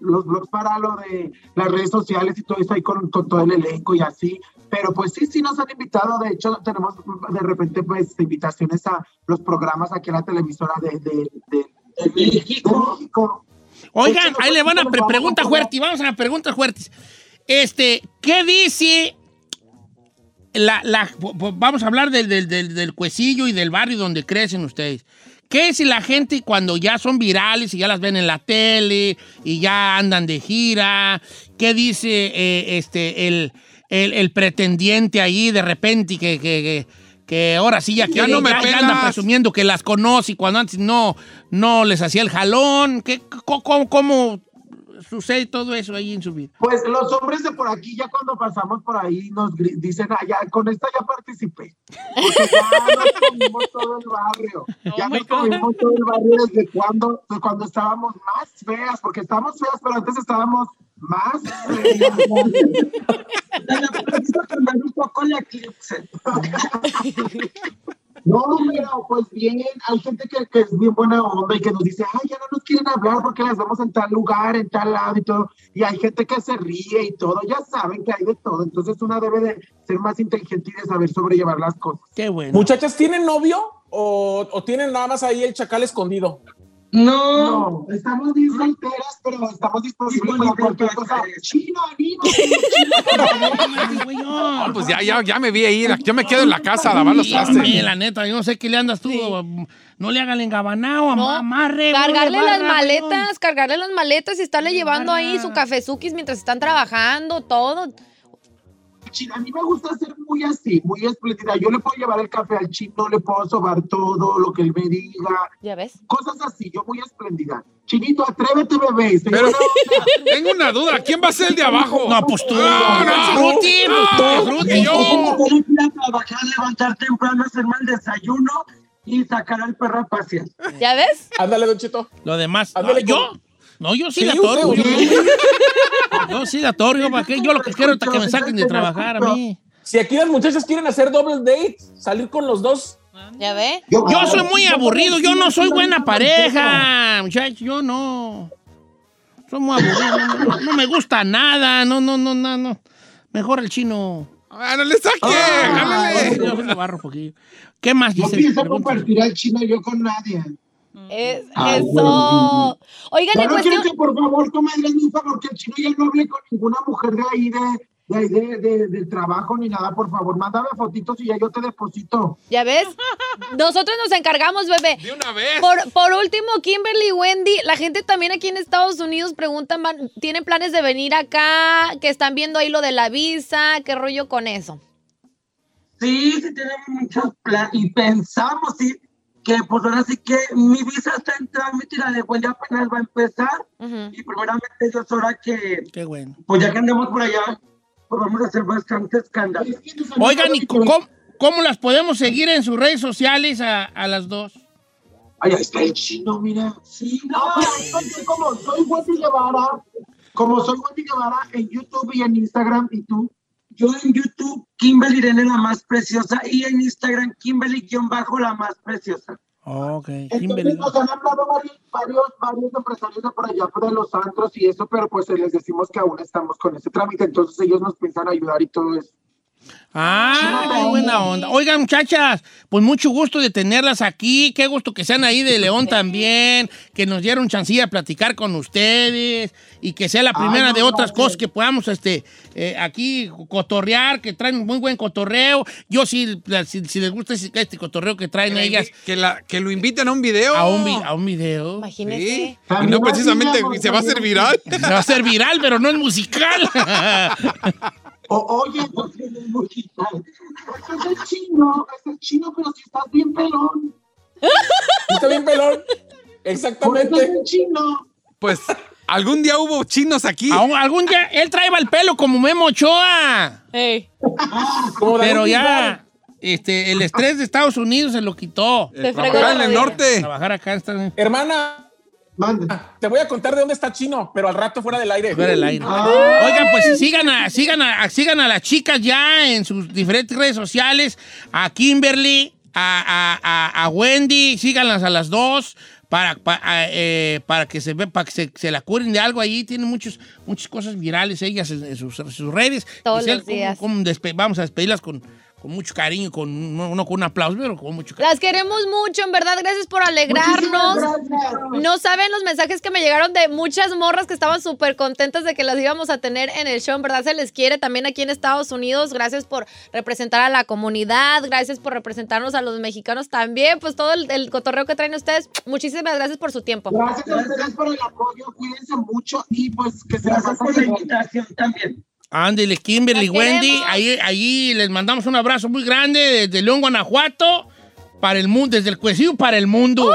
los blogs para lo de las redes sociales y todo eso ahí con, con todo el elenco y así. Pero pues sí, sí nos han invitado. De hecho, tenemos de repente pues invitaciones a los programas aquí en la televisora de, de, de, De México. México. Oigan, hecho, ahí le van a pre- nos pregunta vamos a- fuerte. Vamos a las preguntas fuertes. Este, ¿qué dice? La, la- vamos a hablar del, del, del, del cuecillo y del barrio donde crecen ustedes. ¿Qué si la gente cuando ya son virales y ya las ven en la tele y ya andan de gira? ¿Qué dice eh, este el, el, el pretendiente ahí de repente que, que, que, que ahora sí ya, Ya quiere- no me ya- ya anda presumiendo que las conoce y cuando antes no, no les hacía el jalón? ¿Qué, cómo- cómo sucede todo eso ahí en su vida? Pues los hombres de por aquí, ya cuando pasamos por ahí, nos dicen, ah, ya, con esta ya participé. Porque ya nos (laughs) comimos todo el barrio. ya my nos comimos todo el barrio desde cuando, de cuando estábamos más feas, porque estábamos feas, pero antes estábamos más feas. (laughs) Un poco la eclipse. (laughs) No, pero pues bien, hay gente que, que es bien buena onda y que nos dice, ay, ya no nos quieren hablar porque las vemos en tal lugar, en tal lado y todo. Y hay gente que se ríe y todo, ya saben que hay de todo. Entonces una debe de ser más inteligente y de saber sobrellevar las cosas. Qué bueno. Muchachas, ¿tienen novio o, o tienen nada más ahí el chacal escondido? No, estamos bien solteras, pero estamos disponibles para cualquier cosa. Chino, anima. (laughs) (laughs) No, pues ya, ya, ya me vi ahí. Yo me quedo en la casa a lavar los trastes. Sí, la neta, yo no sé qué le andas tú. No le hagan engabanao, No, amarre. Cargarle las barra, maletas, cargarle las maletas y estarle llevando ahí su cafezukis mientras están trabajando, todo. Chino, a mí me gusta ser muy así, muy espléndida. Yo le puedo llevar el café al chino, le puedo sobar todo lo que él me diga. ¿Ya ves? Cosas así, yo muy espléndida. Chinito, atrévete, bebé. Estoy Pero tengo una duda. ¿Quién va a ser el de abajo? No, pues tú. No, no, Fruti, no, Fruti, yo. Que ir a trabajar, levantar temprano, hacerme el desayuno y sacar al perro a pasear. ¿Ya ves? Ándale, Don Cheto. Lo demás. Ándale, Ah, ¿Yo? No, yo sí, Sí, la torgo. Yo, yo sí la torgo. ¿Para qué? Yo lo que quiero es que me saquen de trabajar a mí. Si aquí las muchachas quieren hacer double date, salir con los dos. ¿Ya ve? Yo soy muy aburrido. Yo no soy buena pareja, muchachos. Yo no. Soy muy aburrido. No, no- no me gusta nada. No, no, no, no, no. Mejor el chino. Ah, no le saque. Ah, jálale. yo sí le barro un poquillo. ¿Qué más No dice? pienso Pregúntale. compartir al chino yo con nadie. Es- Ah, eso. bueno. Oigan, Solo cuestión. quiero que por favor tú me hagas un favor, que el chino ya no hable con ninguna mujer de ahí de, de, ahí de, de- del trabajo ni nada, por favor. Mándame fotitos y ya yo te deposito. ¿Ya ves? Nosotros nos encargamos, bebé. De una vez. Por, por último, Kimberly y Wendy, la gente también aquí en Estados Unidos preguntan, van- ¿tienen planes de venir acá? Que están viendo ahí lo de la visa, ¿qué rollo con eso? Sí, sí tenemos muchos planes y pensamos, sí, que pues ahora sí que mi visa está en trámite y la de Wendy apenas va a empezar. Y primeramente yo es hora que, Qué bueno. pues ya que andemos por allá, pues vamos a hacer bastante escándalo. Oigan, ¿y cómo, cómo las podemos seguir en sus redes sociales a, a las dos? Ahí está el chino, mira. Sí, no, soy como soy Wendy Guevara, como soy Wendy Guevara en YouTube y en Instagram, ¿y tú? Yo en YouTube, Kimberly Irene la más preciosa y en Instagram, Kimberly-bajo la más preciosa. Ok, Entonces Kimberly. nos han hablado varios, varios, varios empresarios de por allá, de los antros y eso, pero pues les decimos que aún estamos con ese trámite, entonces ellos nos piensan ayudar y todo eso. Ah, qué buena onda. Oigan, muchachas, pues mucho gusto de tenerlas aquí. Qué gusto que sean ahí de León también. Que nos dieron chancilla a platicar con ustedes. Y que sea la primera no, de otras cosas que podamos este, eh, aquí cotorrear, que traen muy buen cotorreo. Yo sí, si, si les gusta este, cotorreo que traen Que, ellas que, la, que lo inviten a un video. a un, vi- a un video. Imagínese. Sí. Y También no precisamente se va a hacer viral. Se va a hacer viral, pero no es musical. (laughs) O, oye, pues es muy digital. Ese es el chino, ese es el chino, pero si estás bien pelón. Está bien pelón. Exactamente. el chino. Pues algún día hubo chinos aquí. Aún- algún día él traía el pelo como Memo Ochoa. Pero ya, este, el estrés de Estados Unidos se lo quitó. se fregó trabajar en el norte. Trabajar acá está Hermana, Manda. te voy a contar de dónde está Chino, pero al rato fuera del aire. fuera del aire. Ah. Oigan, pues sigan a, sigan, a, sigan a las chicas ya en sus diferentes redes sociales. A Kimberly, a, a- a- a Wendy, síganlas a las dos. Para, pa- a- eh, para que se ve, para que se, se la curen de algo ahí. Tienen muchos, muchas cosas virales ellas en, en sus, en sus redes. Todos Giselle, los días. ¿cómo- cómo despe- vamos a despedirlas con, con mucho cariño, con, no, no con un aplauso, pero con mucho cariño. Las queremos mucho, en verdad. Gracias por alegrarnos. Gracias. No saben los mensajes que me llegaron de muchas morras que estaban súper contentas de que las íbamos a tener en el show. En verdad se les quiere también aquí en Estados Unidos. Gracias por representar a la comunidad. Gracias por representarnos a los mexicanos también. Pues todo el, el cotorreo que traen ustedes. Muchísimas gracias por su tiempo. Gracias a ustedes por el apoyo, cuídense mucho y pues que se la Gracias pasen por la invitación también. Ándele, Kimberly, Wendy. queremos. Ahí, ahí les mandamos un abrazo muy grande desde León, Guanajuato, para el mundo, desde el cuecillo para el mundo. Don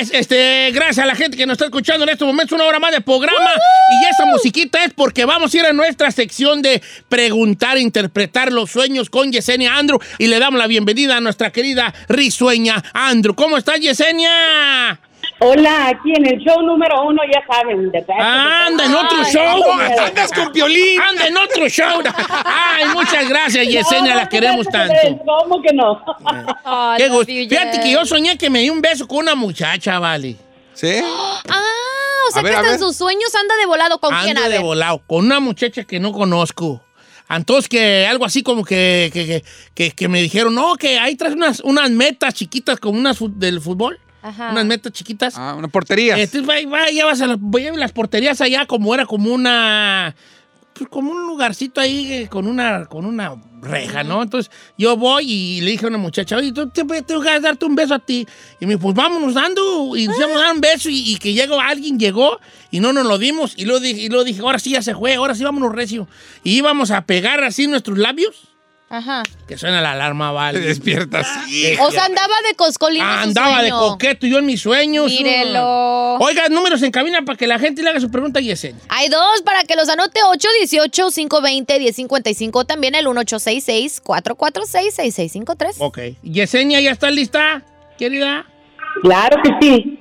este, gracias a la gente que nos está escuchando en estos momentos, una hora más de programa. Y esa musiquita es porque vamos a ir a nuestra sección de preguntar, interpretar los sueños con Yesenia Andrew. Y le damos la bienvenida a nuestra querida risueña Andrew. ¿Cómo estás, Yesenia? Hola, aquí en el show número uno, ya saben. De Anda en otro Ay, show. ay, Andas con violín. Anda en otro show. Ay, muchas gracias, Yesenia, la queremos tanto. ¿Cómo que no? Qué gusto. Fíjate que yo soñé que me di un beso con una muchacha, vale. ¿Sí? (gasps) Ah, o sea A ver, que hasta en ver. sus sueños anda de volado con quién, Ando a de ver. volado, con una muchacha que no conozco. Entonces que algo así como que, que, que- que- que me dijeron, no, que ahí traes unas, unas metas chiquitas como unas del fútbol. Ajá. Unas metas chiquitas. Ah, unas porterías. Entonces va, va, llevas a las, voy a las porterías allá como era como una pues, como un lugarcito ahí eh, con una con una reja, ¿no? Entonces yo voy y le dije a una muchacha, oye, tú te- tengo que darte un beso a ti. Y me dijo, pues vámonos dando. Y nos íbamos a dar un beso y, y que llegó alguien, llegó y no nos lo dimos. Y luego dije, y luego dije ahora sí ya se fue, ahora sí vámonos recio. Y íbamos a pegar así nuestros labios. Ajá. Que suena la alarma, vale. Te despiertas. O sea, andaba de coscolino en su Andaba de coqueto yo en mis sueños. Mírelo. Oiga, números en cabina para que la gente le haga su pregunta a Yesenia. Hay dos para que los anote 818-520-1055. También el 1866-446-6653. Ok. Yesenia, ¿ya está lista, querida? Claro que sí.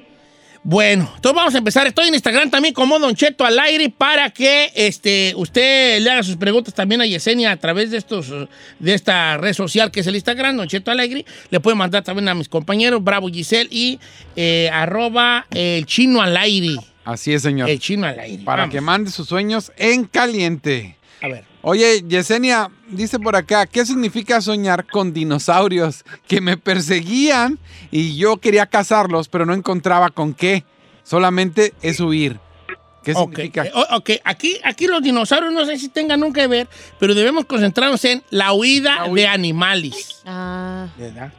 Bueno, entonces vamos a empezar. Estoy en Instagram también como Don Cheto al aire para que este, usted le haga sus preguntas también a Yesenia a través de estos de esta red social que es el Instagram, Don Cheto al aire. Le puede mandar también a mis compañeros, Bravo Giselle y eh, arroba el chino al aire. Así es, señor. El chino al aire. Para Vamos. que mande sus sueños en caliente. A ver. Oye, Yesenia, dice por acá, ¿qué significa soñar con dinosaurios que me perseguían y yo quería cazarlos, pero no encontraba con qué? Solamente es huir. ¿Qué significa? eh, ok, aquí, aquí los dinosaurios no sé si tengan nunca que ver, pero debemos concentrarnos en la huida, de animales. Ah. ¿Verdad?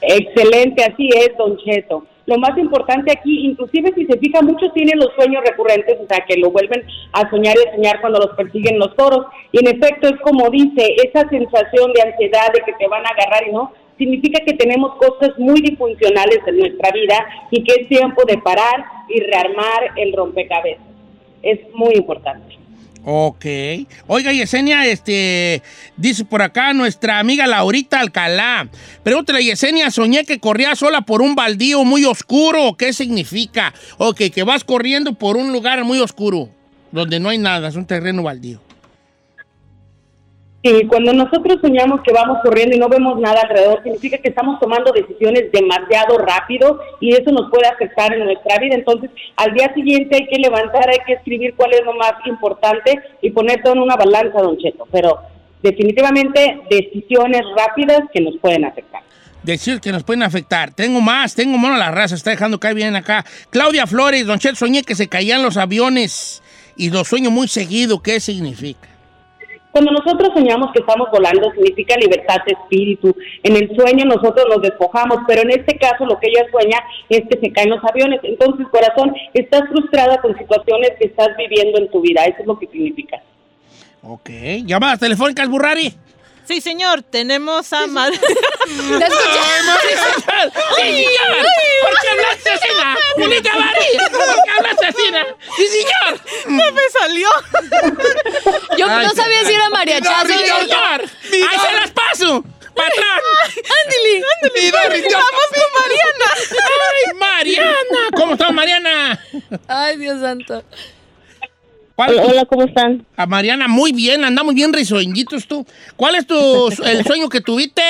Excelente, así es, Don Cheto. Lo más importante aquí, inclusive si se fija, muchos tienen los sueños recurrentes, o sea, que lo vuelven a soñar y a soñar cuando los persiguen los toros. Y en efecto, es como dice, esa sensación de ansiedad de que te van a agarrar y no, significa que tenemos cosas muy disfuncionales en nuestra vida y que es tiempo de parar y rearmar el rompecabezas. Es muy importante. Ok. Oiga, Yesenia, este, dice por acá nuestra amiga Laurita Alcalá. Pregúntale, Yesenia, soñé que corría sola por un baldío muy oscuro. ¿Qué significa? Ok, que vas corriendo por un lugar muy oscuro, donde no hay nada, es un terreno baldío. Sí, cuando nosotros soñamos que vamos corriendo y no vemos nada alrededor, significa que estamos tomando decisiones demasiado rápido y eso nos puede afectar en nuestra vida. Entonces, al día siguiente hay que levantar, hay que escribir cuál es lo más importante y poner todo en una balanza, don Cheto. Pero definitivamente decisiones rápidas que nos pueden afectar. Decir que nos pueden afectar. Tengo más, tengo mono la raza, está dejando caer bien acá. Claudia Flores, Don Chet, soñé que se caían los aviones y lo sueño muy seguido. ¿Qué significa? Cuando nosotros soñamos que estamos volando, significa libertad de espíritu. En el sueño nosotros nos despojamos, pero en este caso lo que ella sueña es que se caen los aviones. Entonces, corazón, estás frustrada con situaciones que estás viviendo en tu vida. Eso es lo que significa. Ok. ¿Llamadas telefónicas, Burrari? Sí, señor, tenemos a Mar... (laughs) ¿La escuchaste? ¡Sí, señor! ¿Por qué hablaste así? ¡Julita María! ¿Por qué hablaste así? ¡Sí, señor! ¡Se me salió! Yo Ay, no sabía si era mariachazo. ¡Sí, señor! ¡Ahí se las paso! ¡Patrón! Ándale. Ándale, Vamos con Mariana. ¡Ay, Mariana! ¿Cómo estás, Mariana? Ay, Dios santo. ¿Cuál- Hola, ¿cómo están? A Mariana, muy bien, andamos bien risueñitos tú. ¿Cuál es tu el (laughs) sueño que tuviste?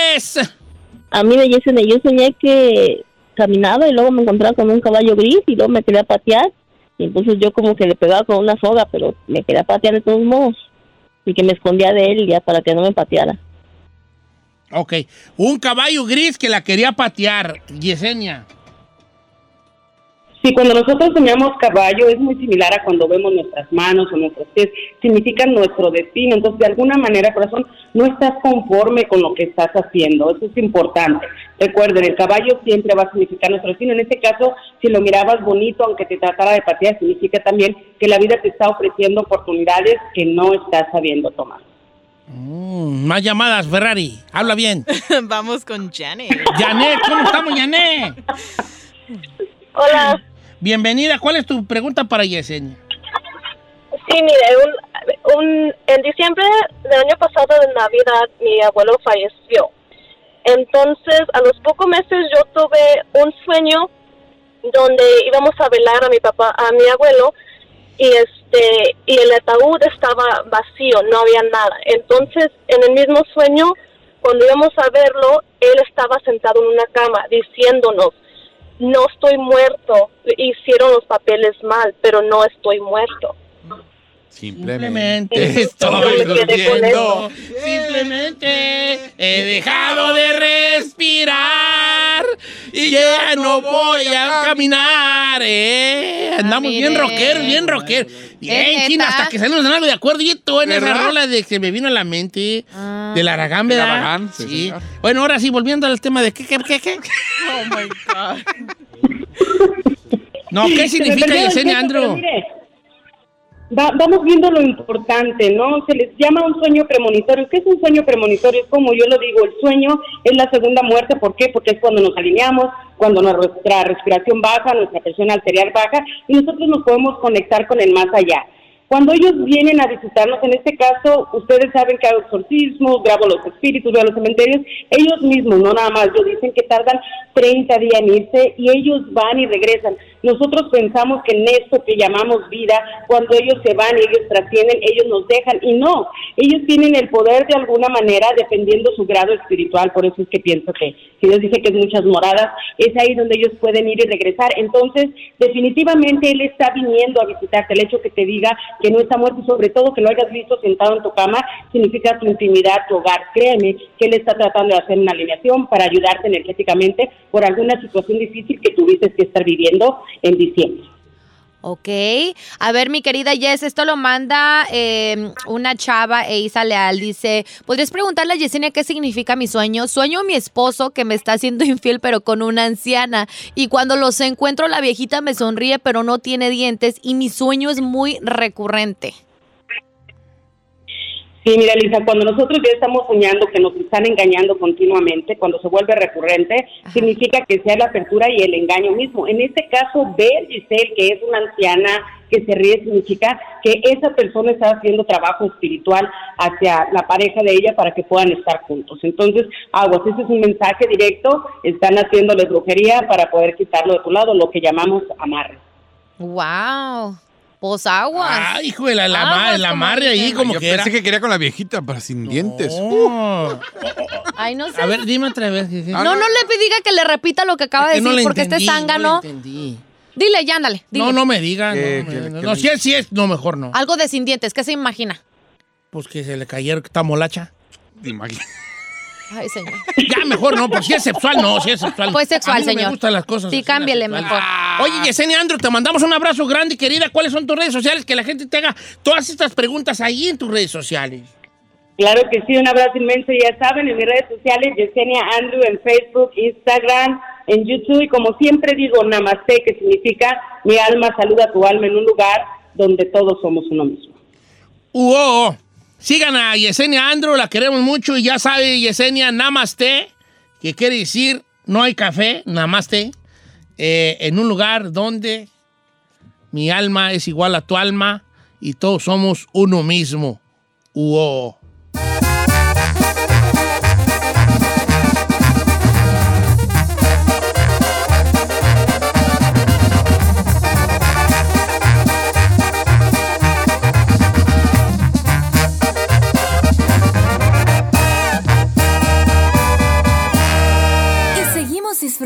A mí de Yesenia, yo soñé que caminaba y luego me encontraba con un caballo gris y luego me quería patear. Y entonces yo como que le pegaba con una soga, pero me quería patear de todos modos. Y que me escondía de él ya para que no me pateara. Ok, un caballo gris que la quería patear, Yesenia. Si cuando nosotros soñamos caballo es muy similar a cuando vemos nuestras manos o nuestros pies, significan nuestro destino. Entonces, de alguna manera, corazón, no estás conforme con lo que estás haciendo. Eso es importante. Recuerden, el caballo siempre va a significar nuestro destino. En este caso, si lo mirabas bonito, aunque te tratara de patear, significa también que la vida te está ofreciendo oportunidades que no estás sabiendo tomar. Mm, más llamadas, Ferrari. Habla bien. (laughs) Vamos con Janet. Janet, ¿cómo estamos, Janet? Hola. Bienvenida. ¿Cuál es tu pregunta para Yesenia? Sí, mire, un, un, en diciembre del año pasado de Navidad mi abuelo falleció. Entonces, a los pocos meses yo tuve un sueño donde íbamos a velar a mi papá, a mi abuelo, y este y el ataúd estaba vacío, no había nada. Entonces, en el mismo sueño, cuando íbamos a verlo, él estaba sentado en una cama diciéndonos, no estoy muerto, hicieron los papeles mal, pero no estoy muerto. Simplemente Estoy durmiendo. Simplemente he dejado de respirar y ya no voy a caminar. Eh. Andamos bien mire. rockeros, bien rockeros. Bien, Es China, hasta que salimos de algo de acuerdo. Y todo en esa rola de que me vino a la mente del Aragán, Del ¿verdad? Aragán, sí, sí. señor. Bueno, ahora sí, volviendo al tema de qué, qué, qué, qué. (laughs) Oh my God. No, ¿qué significa Yesenia mire, va- vamos viendo lo importante, ¿no? Se les llama un sueño premonitorio. ¿Qué es un sueño premonitorio? Es como yo lo digo, el sueño es la segunda muerte. ¿Por qué? Porque es cuando nos alineamos, cuando nuestra respiración baja, nuestra presión arterial baja y nosotros nos podemos conectar con el más allá. Cuando ellos vienen a visitarnos, en este caso, ustedes saben que hago exorcismos, grabo los espíritus, veo los cementerios, ellos mismos, no nada más, yo dicen que tardan 30 días en irse y ellos van y regresan. Nosotros pensamos que en esto que llamamos vida, cuando ellos se van y ellos trascienden, ellos nos dejan y no, ellos tienen el poder de alguna manera dependiendo su grado espiritual, por eso es que pienso que si Dios dice que es muchas moradas, es ahí donde ellos pueden ir y regresar. Entonces, definitivamente Él está viniendo a visitarte. El hecho que te diga que no está muerto y sobre todo que lo hayas visto sentado en tu cama, significa tu intimidad, tu hogar. Créeme que Él está tratando de hacer una alineación para ayudarte energéticamente por alguna situación difícil que tuviste que estar viviendo en diciembre. Ok. A ver, mi querida Jess, esto lo manda eh, una chava, Eisa Leal. Dice, ¿podrías preguntarle a Yesenia qué significa mi sueño? Sueño a mi esposo que me está haciendo (laughs) infiel, pero con una anciana. Y cuando los encuentro, la viejita me sonríe, pero no tiene dientes. Y mi sueño es muy recurrente. Sí, mira, Lisa, cuando nosotros ya estamos soñando que nos están engañando continuamente, cuando se vuelve recurrente, significa que sea la apertura y el engaño mismo. En este caso, ver, Giselle, que es una anciana que se ríe, significa que esa persona está haciendo trabajo espiritual hacia la pareja de ella para que puedan estar juntos. Entonces, aguas, ese es un mensaje directo, están haciéndole brujería para poder quitarlo de tu lado, lo que llamamos amarre. ¡Wow! Pues aguas. Ah, hijo de la, la, Aguas, ma- la como amarre ahí dicen. como Yo que era. pensé que quería con la viejita, pero sin dientes. No. (laughs) Ay, no sé. A ver, dime otra vez. Gigi. no, no le diga que le repita lo que acaba Es que de no decir, porque este entendí, no zángano. le entendí. Dile, ya, ándale. Dile. No, no me diga. ¿Qué- no, no, no, si es, si es, no, mejor no. Algo de sin dientes, ¿qué se imagina? Pues que se le cayeron, que está molacha. Imagina- Ay, señor. Ya, mejor no, pues si es sexual, no, si es sexual. Pues sexual, A mí no señor. me gustan las cosas. Sí, así, cámbiale mejor. Oye, Yesenia Andrew, te mandamos un abrazo grande, querida. ¿Cuáles son tus redes sociales? Que la gente te haga todas estas preguntas ahí en tus redes sociales. Claro que sí, un abrazo inmenso, ya saben, en mis redes sociales, Yesenia Andrew, en Facebook, Instagram, en YouTube, y como siempre digo, Namaste, que significa mi alma saluda a tu alma en un lugar donde todos somos uno mismo. Uo, sigan a Yesenia Andrew, la queremos mucho y ya sabe Yesenia Namaste, que quiere decir no hay café, Namaste, eh, en un lugar donde mi alma es igual a tu alma y todos somos uno mismo. Uo.